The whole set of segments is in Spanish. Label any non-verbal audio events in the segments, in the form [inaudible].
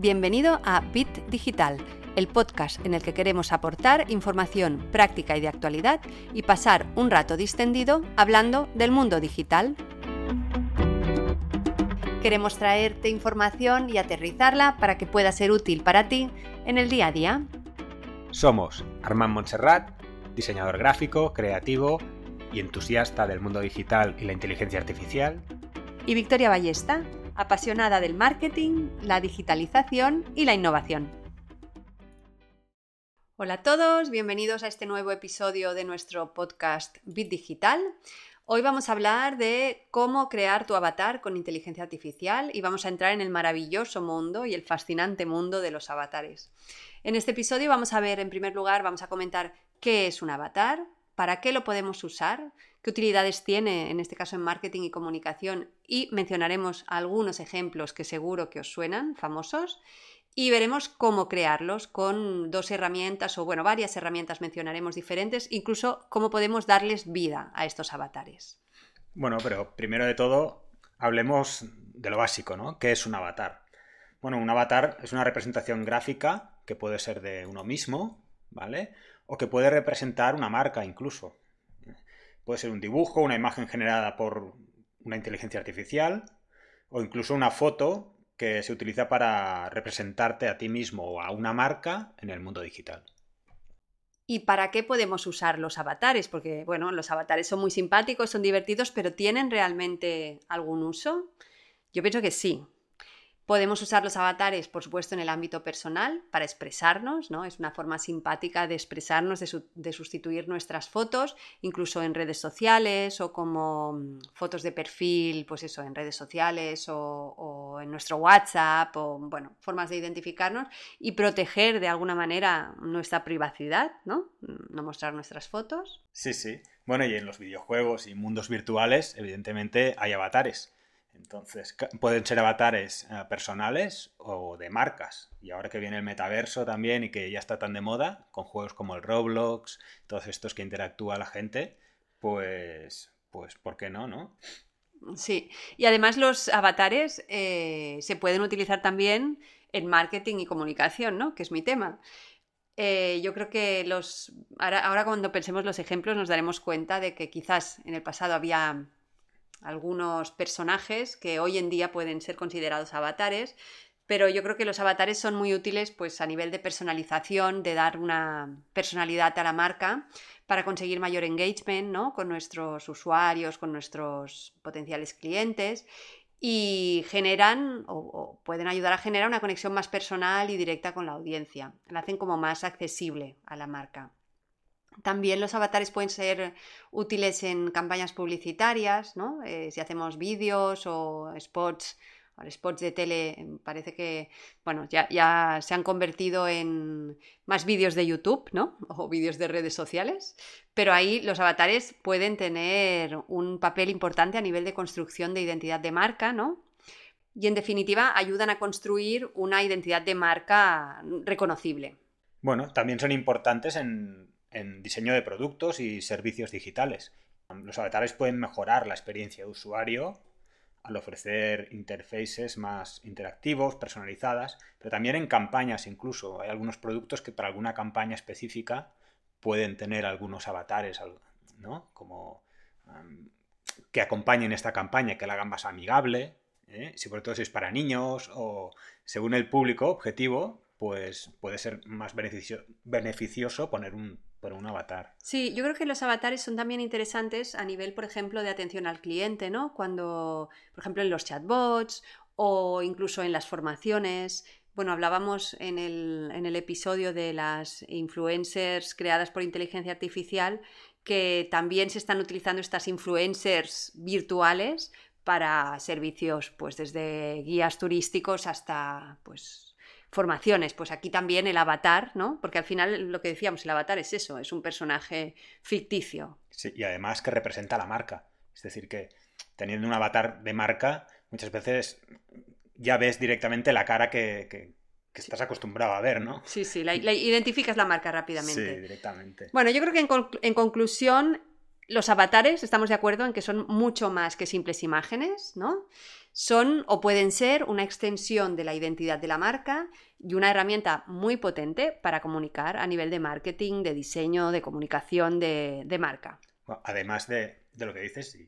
Bienvenido a Bit Digital, el podcast en el que queremos aportar información práctica y de actualidad y pasar un rato distendido hablando del mundo digital. Queremos traerte información y aterrizarla para que pueda ser útil para ti en el día a día. Somos Armand Montserrat, diseñador gráfico, creativo y entusiasta del mundo digital y la inteligencia artificial. Y Victoria Ballesta, apasionada del marketing, la digitalización y la innovación. Hola a todos, bienvenidos a este nuevo episodio de nuestro podcast Bit Digital. Hoy vamos a hablar de cómo crear tu avatar con inteligencia artificial y vamos a entrar en el maravilloso mundo y el fascinante mundo de los avatares. En este episodio vamos a ver, en primer lugar, vamos a comentar qué es un avatar, para qué lo podemos usar, qué utilidades tiene, en este caso en marketing y comunicación, y mencionaremos algunos ejemplos que seguro que os suenan, famosos, y veremos cómo crearlos con dos herramientas o, bueno, varias herramientas mencionaremos diferentes, incluso cómo podemos darles vida a estos avatares. Bueno, pero primero de todo, hablemos de lo básico, ¿no? ¿Qué es un avatar? Bueno, un avatar es una representación gráfica que puede ser de uno mismo, ¿vale? O que puede representar una marca incluso. Puede ser un dibujo, una imagen generada por una inteligencia artificial o incluso una foto que se utiliza para representarte a ti mismo o a una marca en el mundo digital. ¿Y para qué podemos usar los avatares? Porque, bueno, los avatares son muy simpáticos, son divertidos, pero ¿tienen realmente algún uso? Yo pienso que sí. Podemos usar los avatares, por supuesto, en el ámbito personal para expresarnos, ¿no? Es una forma simpática de expresarnos, de, sustituir nuestras fotos, incluso en redes sociales o como mm, fotos de perfil, pues eso, en redes sociales o, en nuestro WhatsApp o, bueno, formas de identificarnos y proteger de alguna manera nuestra privacidad, ¿no? Mm, no mostrar nuestras fotos. Sí, sí. Bueno, y en los videojuegos y mundos virtuales, evidentemente, hay avatares entonces, pueden ser avatares eh, personales o de marcas. Y ahora que viene el metaverso también y que ya está tan de moda, con juegos como el Roblox, todos estos que interactúa la gente, pues, pues, ¿por qué no, no? Sí, y además los avatares eh, se pueden utilizar también en marketing y comunicación, ¿no? Que es mi tema. Eh, yo creo que los ahora, ahora cuando pensemos los ejemplos nos daremos cuenta de que quizás en el pasado había algunos personajes que hoy en día pueden ser considerados avatares, pero yo creo que los avatares son muy útiles pues a nivel de personalización, de dar una personalidad a la marca para conseguir mayor engagement ¿no? con nuestros usuarios, con nuestros potenciales clientes y generan o, o, pueden ayudar a generar una conexión más personal y directa con la audiencia. La hacen como más accesible a la marca. También los avatares pueden ser útiles en campañas publicitarias, ¿no? Eh, si hacemos vídeos o spots, spots de tele, em, parece que, bueno, ya, ya se han convertido en más vídeos de YouTube, ¿no? [laughs] O vídeos de redes sociales, pero ahí los avatares pueden tener un papel importante a nivel de construcción de identidad de marca, ¿no? Y en definitiva ayudan a construir una identidad de marca reconocible. Bueno, también son importantes en en diseño de productos y servicios digitales. Los avatares pueden mejorar la experiencia de usuario al ofrecer interfaces más interactivos, personalizadas, pero también en campañas incluso. Hay algunos productos que para alguna campaña específica pueden tener algunos avatares, ¿no? Como que acompañen esta campaña, que la hagan más amigable, ¿eh? sobre todo si es para niños o según el público objetivo, pues puede ser más beneficioso poner un por un avatar. Sí, yo creo que los avatares son también interesantes a nivel, por ejemplo, de atención al cliente, ¿no? Cuando, por ejemplo, en los chatbots o incluso en las formaciones. Bueno, hablábamos en el, en el episodio de las influencers creadas por inteligencia artificial que también se están utilizando estas influencers virtuales para servicios, pues desde guías turísticos hasta pues formaciones. Pues aquí también el avatar, ¿no? Porque al final lo que decíamos, el avatar es eso, es un personaje ficticio. Sí, y además que representa la marca. Es decir, que teniendo un avatar de marca, muchas veces ya ves directamente la cara que, estás acostumbrado a ver, ¿no? Sí, sí, la, identificas la marca rápidamente. Sí, directamente. Bueno, yo creo que en, en conclusión, los avatares, estamos de acuerdo en que son mucho más que simples imágenes, ¿no? Son o pueden ser una extensión de la identidad de la marca y una herramienta muy potente para comunicar a nivel de marketing, de diseño, de comunicación de, marca. Además de, lo que dices,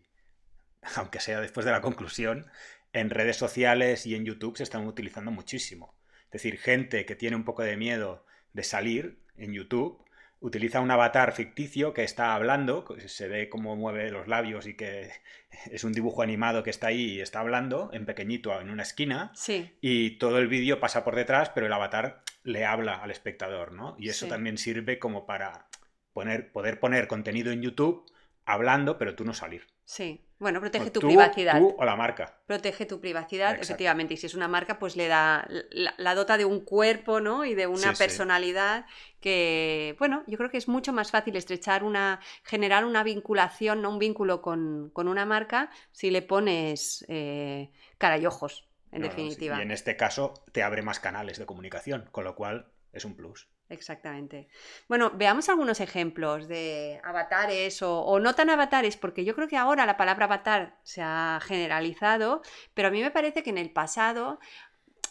[laughs] aunque sea después de la conclusión, en redes sociales y en YouTube se están utilizando muchísimo. Es decir, gente que tiene un poco de miedo de salir en YouTube utiliza un avatar ficticio que está hablando, se ve cómo mueve los labios y que [laughs] es un dibujo animado que está ahí y está hablando en pequeñito en una esquina. Sí. Y todo el vídeo pasa por detrás, pero el avatar le habla al espectador, ¿no? Y eso también sirve como para poner, poder poner contenido en YouTube hablando, pero tú no salir. Sí. Bueno, protege tu privacidad. Tú o la marca. Protege tu privacidad, efectivamente. Y si es una marca, pues le da la, dota de un cuerpo, ¿no? Y de una personalidad que, bueno, yo creo que es mucho más fácil estrechar una, generar una vinculación, ¿no? Un vínculo con, una marca si le pones eh, cara y ojos, en definitiva. Y en este caso te abre más canales de comunicación, con lo cual es un plus. Exactamente. Bueno, veamos algunos ejemplos de avatares o, no tan avatares, porque yo creo que ahora la palabra avatar se ha generalizado, pero a mí me parece que en el pasado,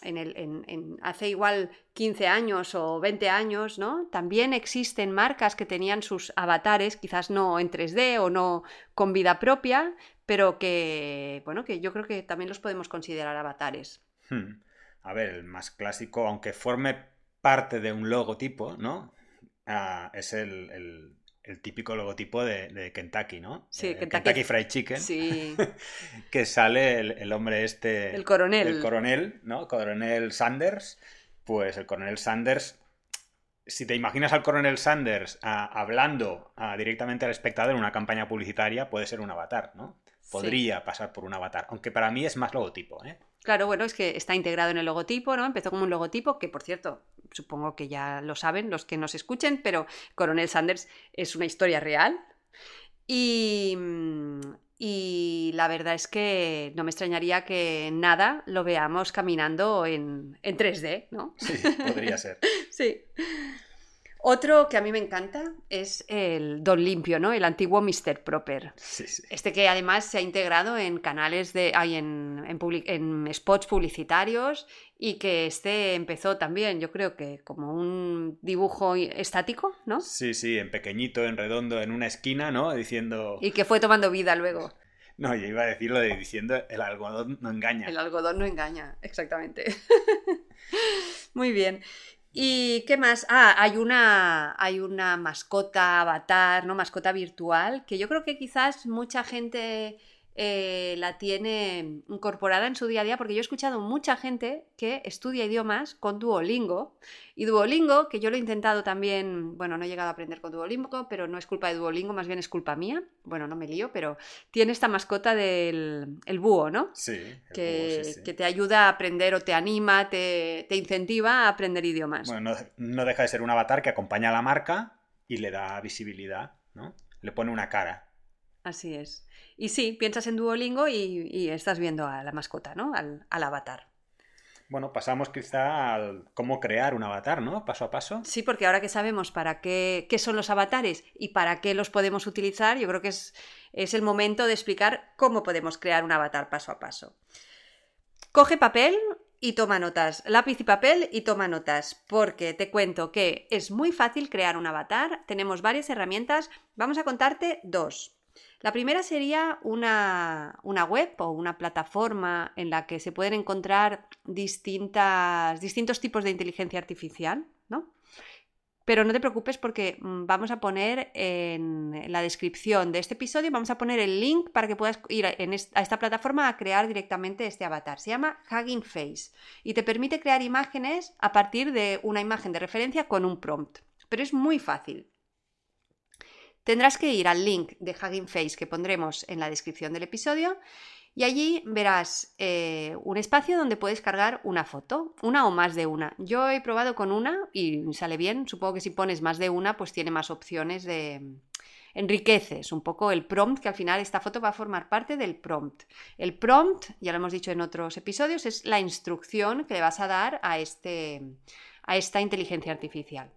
en el, en, hace igual 15 años o 20 años, ¿no? También existen marcas que tenían sus avatares, quizás no en 3D o no con vida propia, pero que, bueno, que yo creo que también los podemos considerar avatares. Hmm. A ver, el más clásico, aunque forme parte de un logotipo, ¿no? Ah, es el, típico logotipo de, Kentucky, ¿no? Sí, eh, Kentucky, Fried Chicken. Sí. [laughs] que sale el, hombre este. El coronel. El coronel, ¿no? Coronel Sanders. Pues el coronel Sanders. Si te imaginas al coronel Sanders ah, hablando ah, directamente al espectador en una campaña publicitaria, puede ser un avatar, ¿no? Podría pasar por un avatar. Aunque para mí es más logotipo, ¿eh? Claro, bueno, es que está integrado en el logotipo, ¿no? Empezó como un logotipo que, por cierto, supongo que ya lo saben los que nos escuchen, pero Coronel Sanders es una historia real. Y, y la verdad es que no me extrañaría que nada lo veamos caminando en, en 3D, ¿no? Sí, podría ser. [laughs] sí. Otro que a mí me encanta es el Don Limpio, ¿no? El antiguo Mr. Proper. Este que además se ha integrado en canales de. Hay en, en, spots publicitarios y que este empezó también, yo creo que como un dibujo estático, ¿no? Sí, sí, en pequeñito, en redondo, en una esquina, ¿no? Diciendo. Y que fue tomando vida luego. [laughs] No, yo iba a decir lo de diciendo el algodón no engaña. El algodón no engaña, exactamente. [laughs] Muy bien. ¿Y qué más? Ah, hay una, hay una mascota avatar, ¿no? Mascota virtual, que yo creo que quizás mucha gente eh, la tiene incorporada en su día a día, porque yo he escuchado mucha gente que estudia idiomas con Duolingo. Y Duolingo, que yo lo he intentado también, bueno, no he llegado a aprender con Duolingo, pero no es culpa de Duolingo, más bien es culpa mía. Bueno, no me lío, pero tiene esta mascota del el búho, ¿no? Sí. Que, que, te ayuda a aprender o te anima, te, te incentiva a aprender idiomas. Bueno, no, no deja de ser un avatar que acompaña a la marca y le da visibilidad, ¿no? Le pone una cara. Así es. Y sí, piensas en Duolingo y, estás viendo a la mascota, ¿no? Al, avatar. Bueno, pasamos quizá a cómo crear un avatar, ¿no? Paso a paso. Sí, porque ahora que sabemos para qué, qué son los avatares y para qué los podemos utilizar, yo creo que es, es el momento de explicar cómo podemos crear un avatar paso a paso. Coge papel y toma notas, lápiz y papel y toma notas, porque te cuento que es muy fácil crear un avatar, tenemos varias herramientas, vamos a contarte dos. La primera sería una, web o una plataforma en la que se pueden encontrar distintas, distintos tipos de inteligencia artificial, ¿no? Pero no te preocupes porque mm, vamos a poner en la descripción de este episodio, vamos a poner el link para que puedas ir a esta plataforma a crear directamente este avatar. Se llama Hugging Face y te permite crear imágenes a partir de una imagen de referencia con un prompt. Pero es muy fácil. Tendrás que ir al link de Hugging Face que pondremos en la descripción del episodio y allí verás eh, un espacio donde puedes cargar una foto, una o más de una. Yo he probado con una y sale bien. Supongo que si pones más de una, pues tiene más opciones de... Enriqueces un poco el prompt, que al final esta foto va a formar parte del prompt. El prompt, ya lo hemos dicho en otros episodios, es la instrucción que le vas a dar a, este, a esta inteligencia artificial.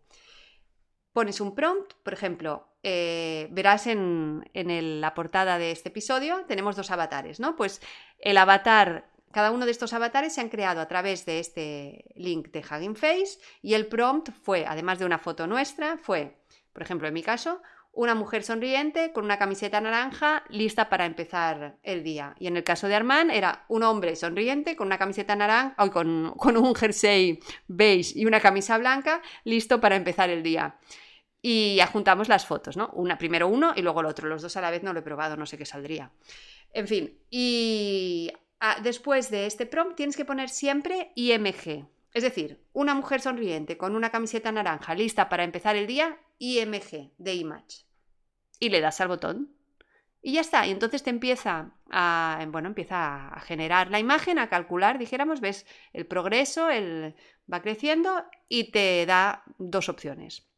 Pones un prompt, por ejemplo, eh, verás en, la portada de este episodio, tenemos dos avatares, ¿no? Pues el avatar cada uno de estos avatares se han creado a través de este link de Hugging Face y el prompt fue, además de una foto nuestra, fue, por ejemplo, en mi caso, una mujer sonriente con una camiseta naranja lista para empezar el día. Y en el caso de Armand era un hombre sonriente con una camiseta naranja, con, con un jersey beige y una camisa blanca listo para empezar el día. Y adjuntamos las fotos, ¿no? Una, primero uno y luego el otro. Los dos a la vez no lo he probado, no sé qué saldría. En fin, y ah, después de este prompt tienes que poner siempre IMG. Es decir, una mujer sonriente con una camiseta naranja lista para empezar el día, IMG de Image. Y le das al botón. Y ya está. Y entonces te empieza a, bueno, empieza a generar la imagen, a calcular, dijéramos, ves el progreso, el, va creciendo y te da dos opciones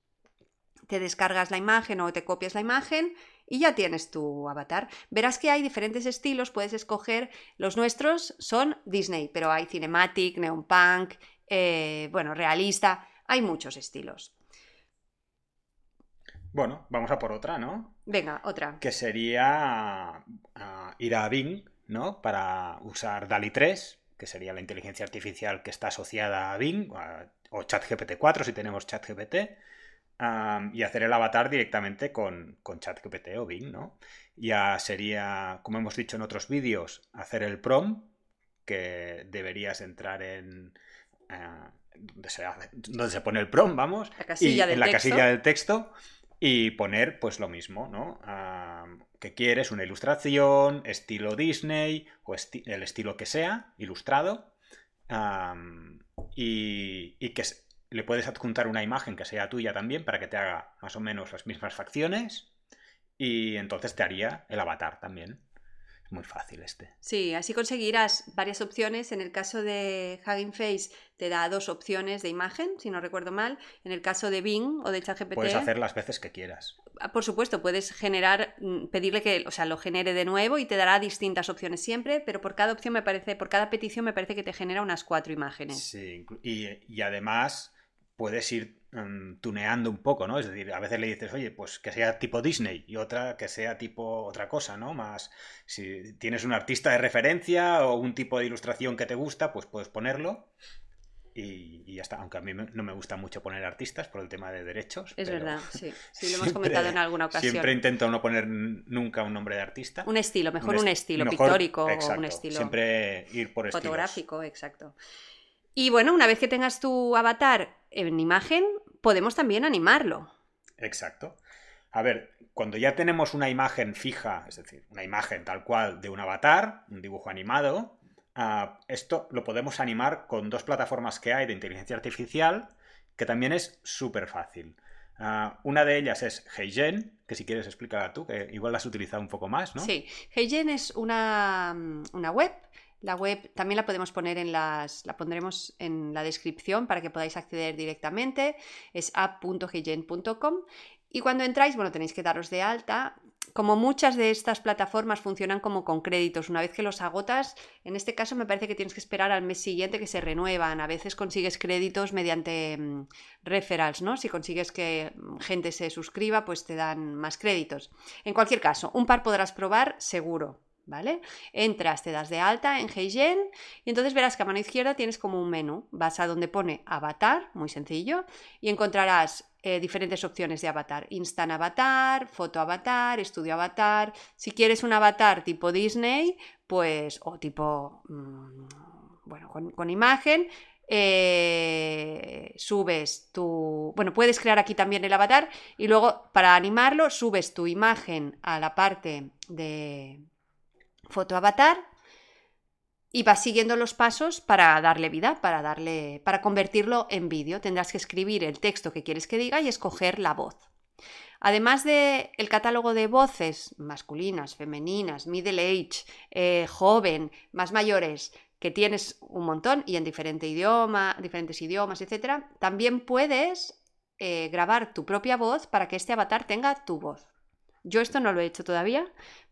te descargas la imagen o te copias la imagen y ya tienes tu avatar. Verás que hay diferentes estilos, puedes escoger, los nuestros son Disney, pero hay cinematic, neon punk, eh, bueno, realista, hay muchos estilos. Bueno, vamos a por otra, ¿no? Venga, otra. Que sería ah, ir a Bing, ¿no? Para usar DALI 3, que sería la inteligencia artificial que está asociada a Bing, o ChatGPT 4 si tenemos ChatGPT y hacer el avatar directamente con, con ChatGPT o Bing, ¿no? Ya sería, como hemos dicho en otros vídeos, hacer el prom, que deberías entrar en... Uh, donde, se, pone el prom, vamos, y en la casilla del texto y poner pues lo mismo, ¿no? que quieres una ilustración, estilo Disney o el estilo que sea, ilustrado, y, y, que le puedes adjuntar una imagen que sea tuya también para que te haga más o menos las mismas facciones y entonces te haría el avatar también. Es muy fácil este. Sí, así conseguirás varias opciones. En el caso de Hugging Face te da dos opciones de imagen, si no recuerdo mal. En el caso de Bing o de ChatGPT... Puedes hacer las veces que quieras. Ah, por supuesto, puedes generar, mm, pedirle que, o sea, lo genere de nuevo y te dará distintas opciones siempre, pero por cada opción me parece, por cada petición me parece que te genera unas cuatro imágenes. Sí, y, y además puedes ir mm, tuneando un poco, ¿no? Es decir, a veces le dices, oye, pues que sea tipo Disney y otra que sea tipo otra cosa, ¿no? Más, si tienes un artista de referencia o un tipo de ilustración que te gusta, pues puedes ponerlo. Y, ya está, aunque a mí no me gusta mucho poner artistas por el tema de derechos. Es verdad, sí. Sí, lo [laughs] hemos comentado en alguna ocasión. Siempre intento no poner nunca un nombre de artista. Un estilo, mejor un, estilo pictórico o un estilo. Siempre ir por Fotográfico, exacto. Y bueno, una vez que tengas tu avatar en imagen, podemos también animarlo. Exacto. A ver, cuando ya tenemos una imagen fija, es decir, una imagen tal cual de un avatar, un dibujo animado, ah, esto lo podemos animar con dos plataformas que hay de inteligencia artificial, que también es súper fácil. Ah, una de ellas es HeyGen, que si quieres explícala tú, que igual la has utilizado un poco más, ¿no? Sí, HeyGen es una, una web la web también la podemos poner en las, la pondremos en la descripción para que podáis acceder directamente. Es app.higen.com y cuando entráis, bueno, tenéis que daros de alta. Como muchas de estas plataformas funcionan como con créditos, una vez que los agotas, en este caso me parece que tienes que esperar al mes siguiente que se renuevan. A veces consigues créditos mediante mm, referrals, ¿no? Si consigues que gente se suscriba, pues te dan más créditos. En cualquier caso, un par podrás probar seguro. ¿Vale? Entras, te das de alta en HeyGen y entonces verás que a mano izquierda tienes como un menú. Vas a donde pone avatar, muy sencillo, y encontrarás eh, diferentes opciones de avatar. Instant avatar, foto avatar, estudio avatar. Si quieres un avatar tipo Disney, pues, o tipo, mm, bueno, con, imagen, eh, subes tu... Bueno, puedes crear aquí también el avatar y luego para animarlo subes tu imagen a la parte de, foto avatar y vas siguiendo los pasos para darle vida, para darle para convertirlo en vídeo. Tendrás que escribir el texto que quieres que diga y escoger la voz. Además del el catálogo de voces masculinas, femeninas, middle age, eh, joven, más mayores, que tienes un montón y en diferente idioma, diferentes idiomas, etc., también puedes eh, grabar tu propia voz para que este avatar tenga tu voz. Yo esto no lo he hecho todavía,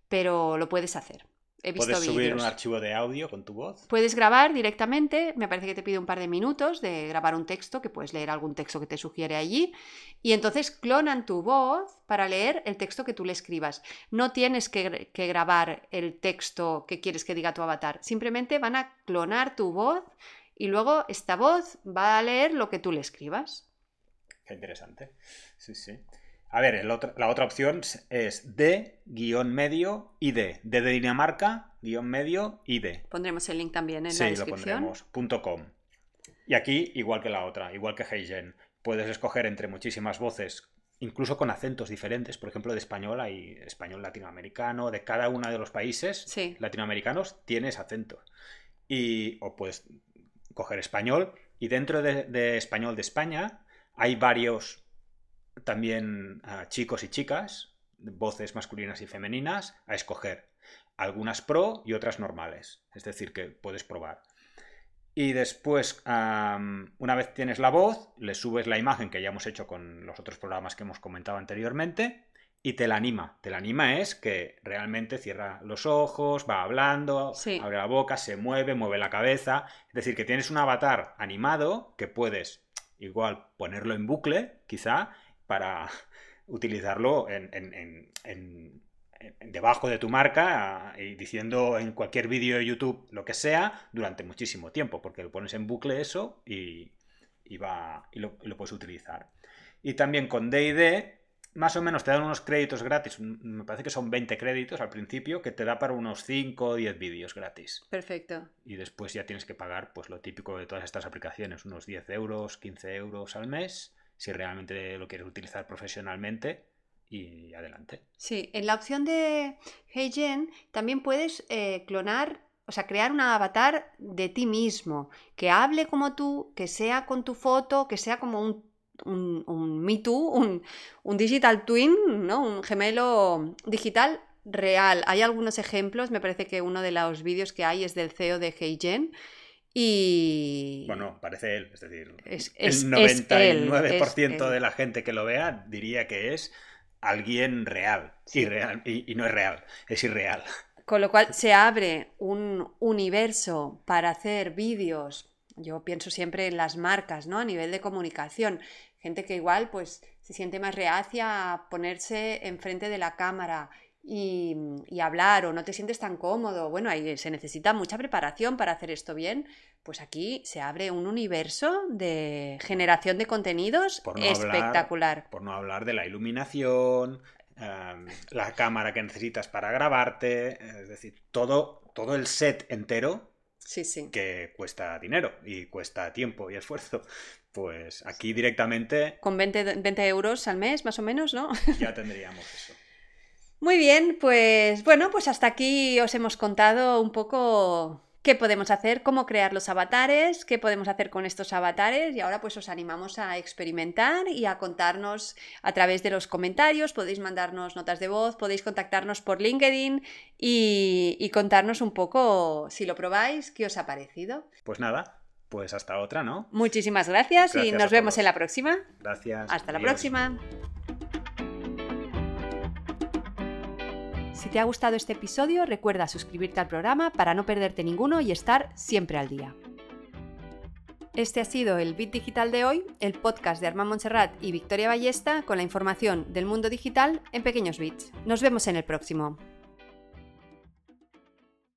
pero lo puedes hacer. He visto Puedes subir un archivo de audio con tu voz. Puedes grabar directamente, me parece que te pide un par de minutos de grabar un texto, que puedes leer algún texto que te sugiere allí, y entonces clonan tu voz para leer el texto que tú le escribas. No tienes que, que grabar el texto que quieres que diga tu avatar, simplemente van a clonar tu voz y luego esta voz va a leer lo que tú le escribas. Qué interesante. Sí, sí. A ver, el otro- la otra opción es D, guion medio, ID. D de Dinamarca, guion medio, ID. Pondremos el link también en sí, la lo descripción. pondremos. punto .com. Y aquí, igual que la otra, igual que HeyGen, puedes escoger entre muchísimas voces, incluso con acentos diferentes. Por ejemplo, de español hay español latinoamericano, de cada uno de los países Sí. latinoamericanos tienes acento. Y, o puedes coger español, y dentro de, de español de España hay varios también ah, chicos y chicas, voces masculinas y femeninas, a escoger. Algunas pro y otras normales. Es decir, que puedes probar. Y después, una vez tienes la voz, le subes la imagen que ya hemos hecho con los otros programas que hemos comentado anteriormente y te la anima. Te la anima es que realmente cierra los ojos, va hablando, Sí. abre la boca, se mueve, mueve la cabeza. Es decir, que tienes un avatar animado que puedes igual ponerlo en bucle, quizá, para [laughs] utilizarlo en, debajo de tu marca ah, y diciendo en cualquier vídeo de YouTube lo que sea durante muchísimo tiempo, porque lo pones en bucle eso y, y va, y lo, y lo puedes utilizar. Y también con D&D, más o menos te dan unos créditos gratis, me parece que son 20 créditos al principio, que te da para unos 5 o 10 vídeos gratis. Perfecto. Y después ya tienes que pagar pues lo típico de todas estas aplicaciones, unos 10 euros, 15 euros al mes, si realmente lo quieres utilizar profesionalmente y adelante. Sí, en la opción de HeyGen también puedes eh, clonar, o sea, crear un avatar de ti mismo, que hable como tú, que sea con tu foto, que sea como un, un, un Me Too, un, un digital twin, ¿no? Un gemelo digital real. Hay algunos ejemplos, me parece que uno de los vídeos que hay es del CEO de HeyGen. Y Bueno, parece él, es decir, Es- es- el es él, 99% es de la gente que lo vea diría que es alguien real, irreal, y, y no es real, es irreal. Con lo cual se abre un universo para hacer vídeos. Yo pienso siempre en las marcas, ¿no? A nivel de comunicación. Gente que igual pues se siente más reacia a ponerse enfrente de la cámara y, y hablar o no te sientes tan cómodo. Bueno, ahí se necesita mucha preparación para hacer esto bien. Pues aquí se abre un universo de generación de contenidos Por no hablar- espectacular. Por no hablar de la iluminación, em, la cámara que necesitas para grabarte, es decir, todo, todo el set entero Sí, sí. que cuesta dinero y cuesta tiempo y esfuerzo. Pues aquí directamente Con 20, 20 euros al mes, más o menos, ¿no? ya tendríamos eso. Muy bien, pues bueno, pues hasta aquí os hemos contado un poco qué podemos hacer, cómo crear los avatares, qué podemos hacer con estos avatares y ahora pues os animamos a experimentar y a contarnos a través de los comentarios, podéis mandarnos notas de voz, podéis contactarnos por LinkedIn y, y contarnos un poco si lo probáis, qué os ha parecido. Pues nada, pues hasta otra, ¿no? Muchísimas gracias, y nos vemos en la próxima. Gracias. Hasta la próxima. Si te ha gustado este episodio, recuerda suscribirte al programa para no perderte ninguno y estar siempre al día. Este ha sido el Bit Digital de hoy, el podcast de Armand Montserrat y Victoria Ballesta con la información del mundo digital en pequeños bits. Nos vemos en el próximo.